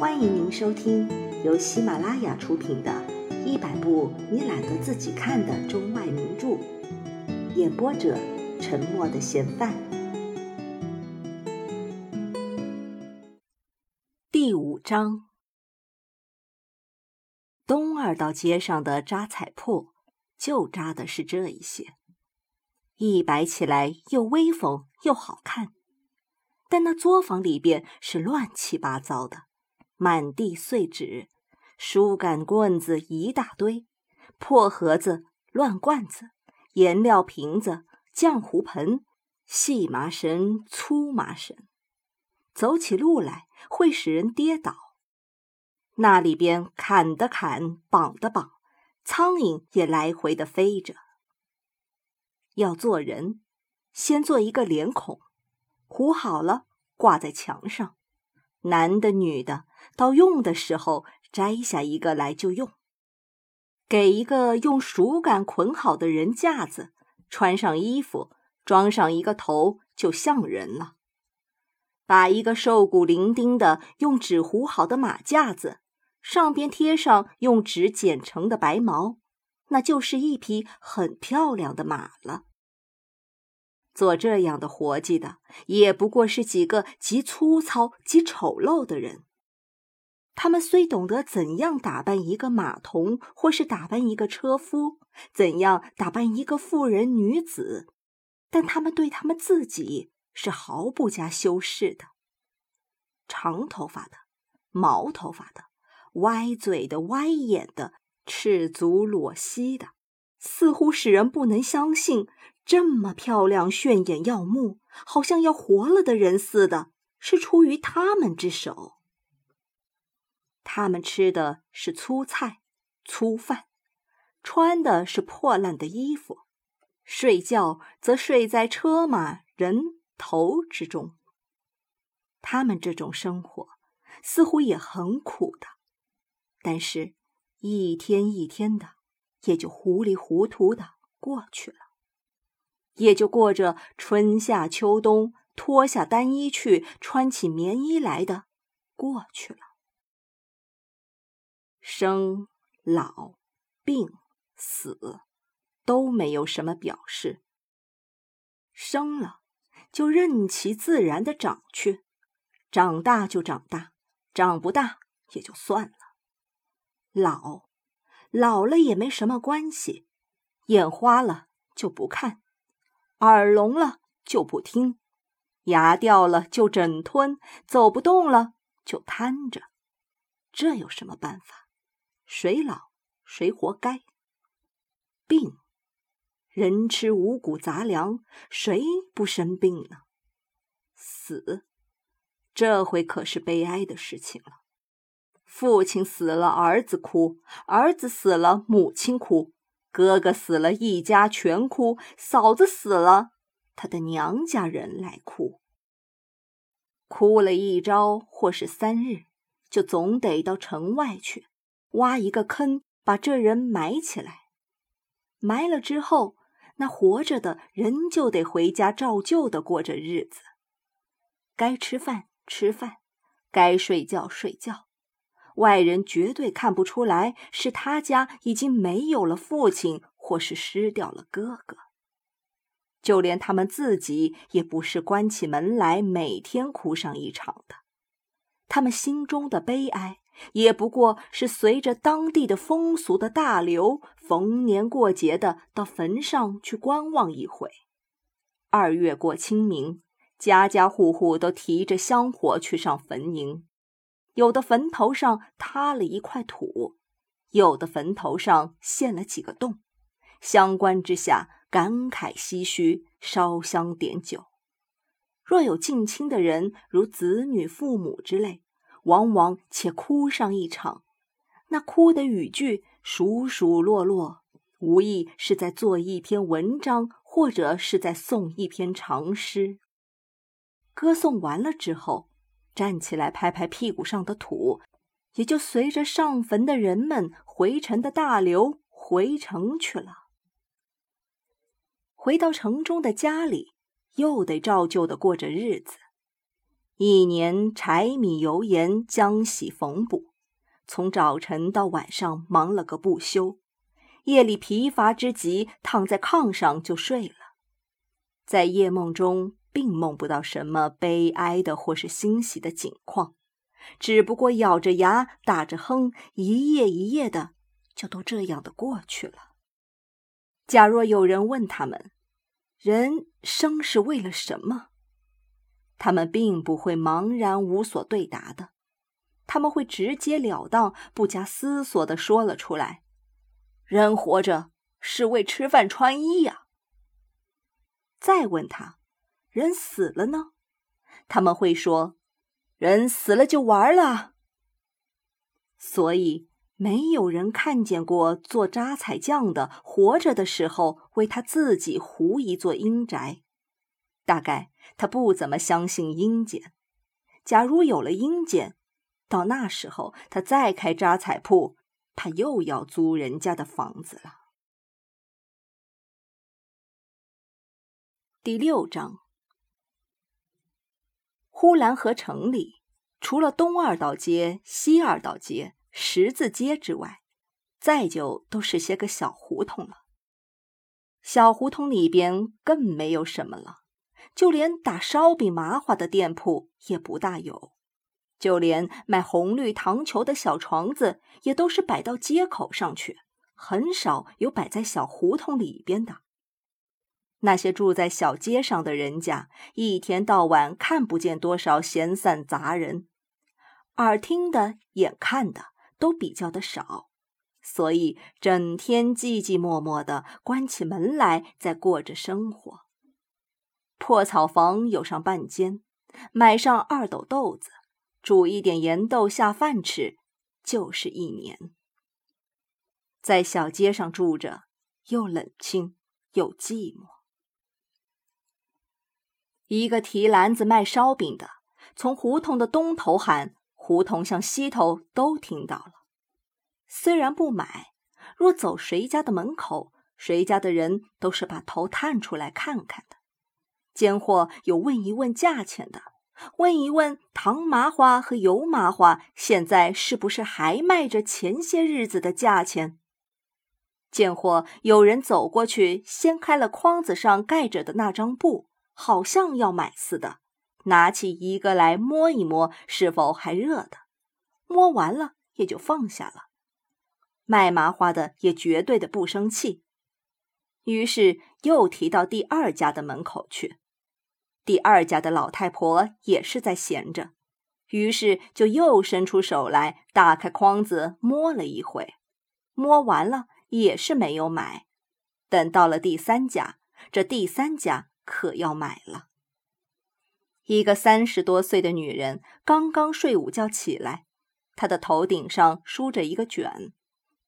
欢迎您收听由喜马拉雅出品的《一百部你懒得自己看的中外名著》，演播者：沉默的嫌犯。第五章，东二道街上的扎彩铺，就扎的是这一些，一摆起来又威风又好看。但那作坊里边是乱七八糟的。满地碎纸，书杆棍子一大堆，破盒子、乱罐子、颜料瓶子、浆糊盆、细麻绳、粗麻绳，走起路来会使人跌倒。那里边砍的砍，绑的绑，苍蝇也来回的飞着。要做人，先做一个脸孔，糊好了挂在墙上。男的、女的，到用的时候摘下一个来就用。给一个用竹杆捆好的人架子，穿上衣服，装上一个头，就像人了。把一个瘦骨伶仃的用纸糊好的马架子，上边贴上用纸剪成的白毛，那就是一匹很漂亮的马了。做这样的活计的，也不过是几个极粗糙、极丑陋的人。他们虽懂得怎样打扮一个马童，或是打扮一个车夫，怎样打扮一个妇人女子，但他们对他们自己是毫不加修饰的。长头发的、毛头发的、歪嘴的、歪眼的、赤足裸膝的，似乎使人不能相信。这么漂亮、炫眼耀目，好像要活了的人似的，是出于他们之手。他们吃的是粗菜、粗饭，穿的是破烂的衣服，睡觉则睡在车马人头之中。他们这种生活似乎也很苦的，但是，一天一天的，也就糊里糊涂的过去了。也就过着春夏秋冬脱下单衣去，穿起棉衣来的过去了。生、老、病、死，都没有什么表示。生了，就任其自然的长去，长大就长大，长不大也就算了。老，老了也没什么关系，眼花了就不看。耳聋了就不听，牙掉了就整吞，走不动了就瘫着，这有什么办法？谁老谁活该。病，人吃五谷杂粮，谁不生病呢？死，这回可是悲哀的事情了。父亲死了，儿子哭；儿子死了，母亲哭。哥哥死了，一家全哭；嫂子死了，他的娘家人来哭。哭了一朝或是三日，就总得到城外去挖一个坑，把这人埋起来。埋了之后，那活着的人就得回家照旧的过着日子，该吃饭吃饭，该睡觉睡觉。外人绝对看不出来是他家已经没有了父亲，或是失掉了哥哥。就连他们自己也不是关起门来每天哭上一场的，他们心中的悲哀也不过是随着当地的风俗的大流，逢年过节的到坟上去观望一回。二月过清明，家家户户都提着香火去上坟茔。有的坟头上塌了一块土，有的坟头上陷了几个洞，相关之下感慨唏嘘，烧香点酒。若有近亲的人，如子女、父母之类，往往且哭上一场。那哭的语句数数落落，无疑是在做一篇文章，或者是在诵一篇长诗。歌颂完了之后。站起来，拍拍屁股上的土，也就随着上坟的人们回城的大流回城去了。回到城中的家里，又得照旧的过着日子。一年柴米油盐浆洗缝补，从早晨到晚上忙了个不休，夜里疲乏之极，躺在炕上就睡了，在夜梦中并梦不到什么悲哀的或是欣喜的景况，只不过咬着牙打着哼，一夜一夜的就都这样的过去了。假若有人问他们，人生是为了什么？他们并不会茫然无所对答的，他们会直截了当、不加思索的说了出来：“人活着是为吃饭穿衣呀。”再问他：“人死了呢？”他们会说：“人死了就完了。”所以，没有人看见过做扎彩匠的活着的时候为他自己糊一座阴宅。大概他不怎么相信阴间。假如有了阴间，到那时候他再开扎彩铺，他又要租人家的房子了。第六章，呼兰河城里，除了东二道街、西二道街、十字街之外，再就都是些个小胡同了。小胡同里边更没有什么了。就连打烧饼、麻花的店铺也不大有，就连卖红绿糖球的小床子也都是摆到街口上去，很少有摆在小胡同里边的。那些住在小街上的人家，一天到晚看不见多少闲散杂人，耳听的、眼看的都比较的少，所以整天寂寂寞寞的，关起门来在过着生活。破草房有上半间，买上二斗豆子，煮一点盐豆下饭吃，就是一年。在小街上住着，又冷清又寂寞。一个提篮子卖烧饼的，从胡同的东头喊，胡同向西头都听到了。虽然不买，若走谁家的门口，谁家的人都是把头探出来看看的。间或有问一问价钱的，问一问糖麻花和油麻花现在是不是还卖着前些日子的价钱？见或有人走过去，掀开了筐子上盖着的那张布，好像要买似的，拿起一个来摸一摸，是否还热的？摸完了也就放下了。卖麻花的也绝对的不生气。于是又提到第二家的门口去，第二家的老太婆也是在闲着，于是就又伸出手来，打开筐子摸了一回，摸完了也是没有买。等到了第三家，这第三家可要买了。一个三十多岁的女人刚刚睡午觉起来，她的头顶上梳着一个卷，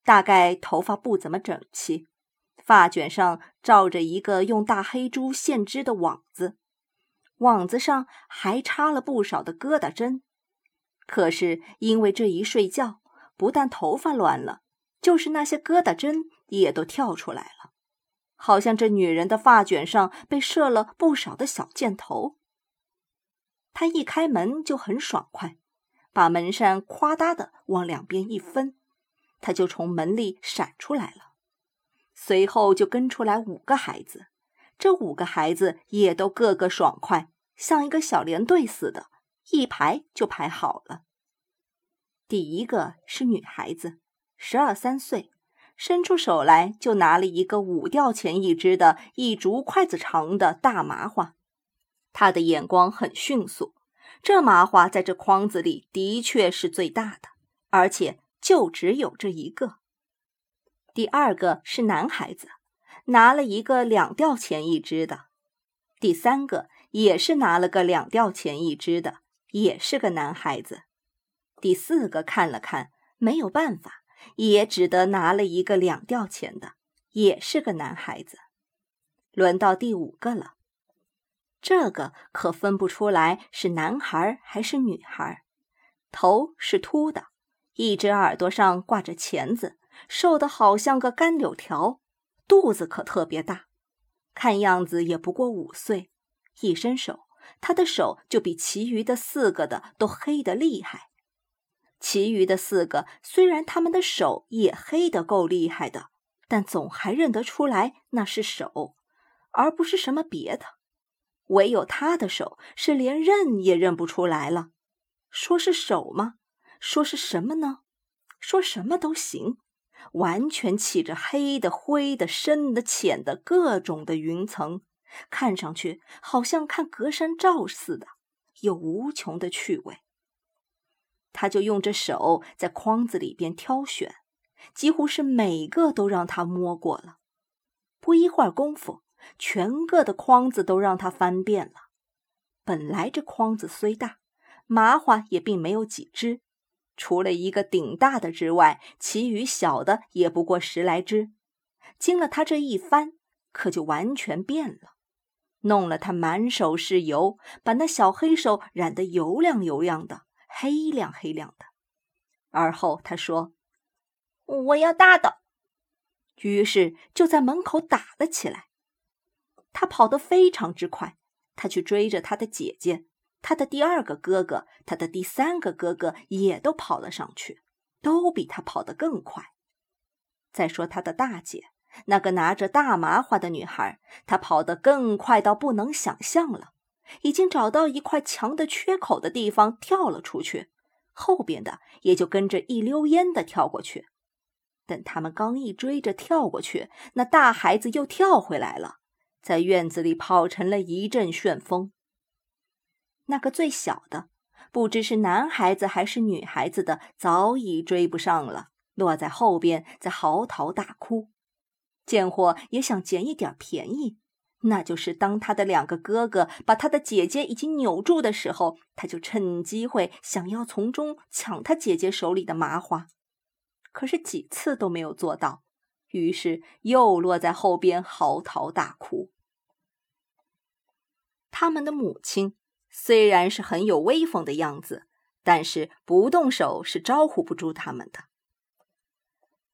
大概头发不怎么整齐。发卷上罩着一个用大黑珠线织的网子，网子上还插了不少的疙瘩针。可是因为这一睡觉，不但头发乱了，就是那些疙瘩针也都跳出来了，好像这女人的发卷上被射了不少的小箭头。她一开门就很爽快，把门扇夸嗒的往两边一分，她就从门里闪出来了。随后就跟出来五个孩子，这五个孩子也都个个爽快，像一个小连队似的，一排就排好了。第一个是女孩子，十二三岁，伸出手来就拿了一个五吊钱一支的一竹筷子长的大麻花，她的眼光很迅速，这麻花在这筐子里的确是最大的，而且就只有这一个。第二个是男孩子，拿了一个两吊钱一只的；第三个也是拿了个两吊钱一只的，也是个男孩子；第四个看了看，没有办法，也只得拿了一个两吊钱的，也是个男孩子。轮到第五个了，这个可分不出来是男孩还是女孩，头是秃的，一只耳朵上挂着钳子。瘦得好像个干柳条，肚子可特别大，看样子也不过五岁。一伸手他的手就比其余的四个的都黑得厉害。其余的四个虽然他们的手也黑得够厉害的，但总还认得出来那是手，而不是什么别的。唯有他的手是连认也认不出来了。说是手吗？说是什么呢？说什么都行。完全起着黑的、灰的、深的、浅的各种的云层，看上去好像看隔山照似的，有无穷的趣味。他就用着手在筐子里边挑选，几乎是每个都让他摸过了。不一会儿功夫，全个的筐子都让他翻遍了。本来这筐子虽大，麻花也并没有几只。除了一个顶大的之外，其余小的也不过十来只。经了他这一番，可就完全变了，弄了他满手是油，把那小黑手染得油亮油亮的，黑亮黑亮的。而后他说：“我要大的。”于是就在门口打了起来。他跑得非常之快，他去追着他的姐姐。他的第二个哥哥，他的第三个哥哥也都跑了上去，都比他跑得更快。再说他的大姐，那个拿着大麻花的女孩，她跑得更快到不能想象了，已经找到一块墙的缺口的地方跳了出去，后边的也就跟着一溜烟的跳过去。等他们刚一追着跳过去，那大孩子又跳回来了，在院子里跑成了一阵旋风。那个最小的，不知是男孩子还是女孩子的，早已追不上了，落在后边，在嚎啕大哭。贱货也想捡一点便宜，那就是当他的两个哥哥把他的姐姐已经扭住的时候，他就趁机会想要从中抢他姐姐手里的麻花，可是几次都没有做到，于是又落在后边嚎啕大哭。他们的母亲。虽然是很有威风的样子，但是不动手是招呼不住他们的。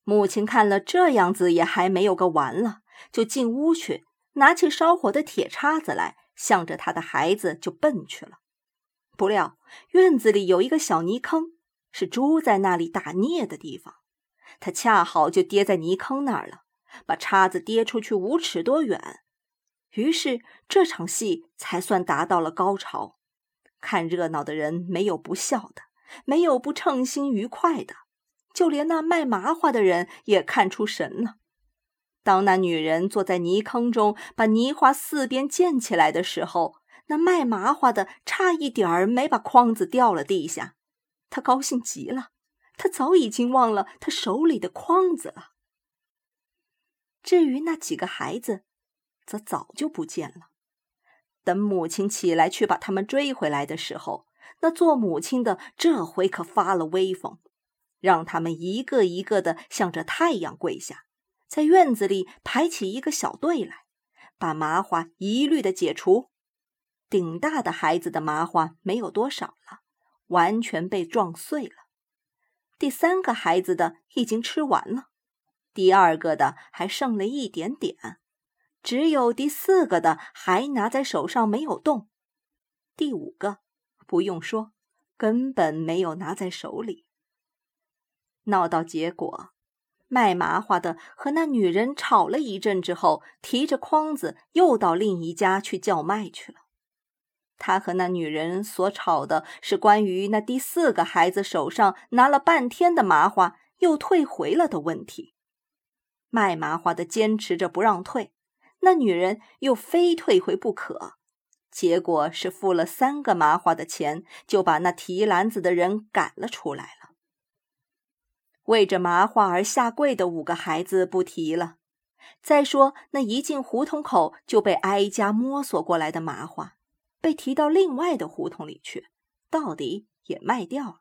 母亲看了这样子也还没有个完了，就进屋去，拿起烧火的铁叉子来，向着他的孩子就奔去了。不料院子里有一个小泥坑，是猪在那里打孽的地方，他恰好就跌在泥坑那儿了，把叉子跌出去五尺多远。于是这场戏才算达到了高潮。看热闹的人没有不笑的，没有不称心愉快的，就连那卖麻花的人也看出神了。当那女人坐在泥坑中，把泥花四边溅起来的时候，那卖麻花的差一点儿没把筐子掉了地下。他高兴极了，他早已经忘了他手里的筐子了。至于那几个孩子，则早就不见了。等母亲起来去把他们追回来的时候，那做母亲的这回可发了威风，让他们一个一个的向着太阳跪下，在院子里排起一个小队来，把麻花一律的解除。顶大的孩子的麻花没有多少了，完全被撞碎了。第三个孩子的已经吃完了，第二个的还剩了一点点。只有第四个的还拿在手上没有动，第五个不用说，根本没有拿在手里。闹到结果，卖麻花的和那女人吵了一阵之后，提着筐子又到另一家去叫卖去了。他和那女人所吵的是关于那第四个孩子手上拿了半天的麻花又退回了的问题。卖麻花的坚持着不让退。那女人又非退回不可，结果是付了三个麻花的钱，就把那提篮子的人赶了出来了。为着麻花而下跪的五个孩子不提了，再说那一进胡同口就被挨家摸索过来的麻花，被提到另外的胡同里去，到底也卖掉了。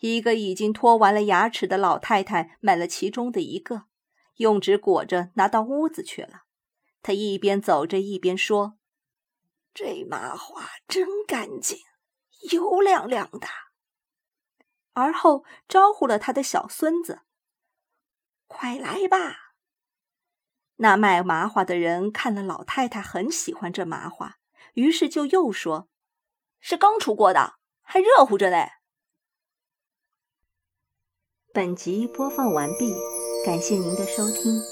一个已经脱完了牙齿的老太太买了其中的一个。用纸裹着，拿到屋子去了。他一边走着，一边说：“这麻花真干净，油亮亮的。”而后招呼了他的小孙子：“快来吧！”那卖麻花的人看了老太太很喜欢这麻花，于是就又说：“是刚出锅的，还热乎着嘞。”本集播放完毕，感谢您的收听。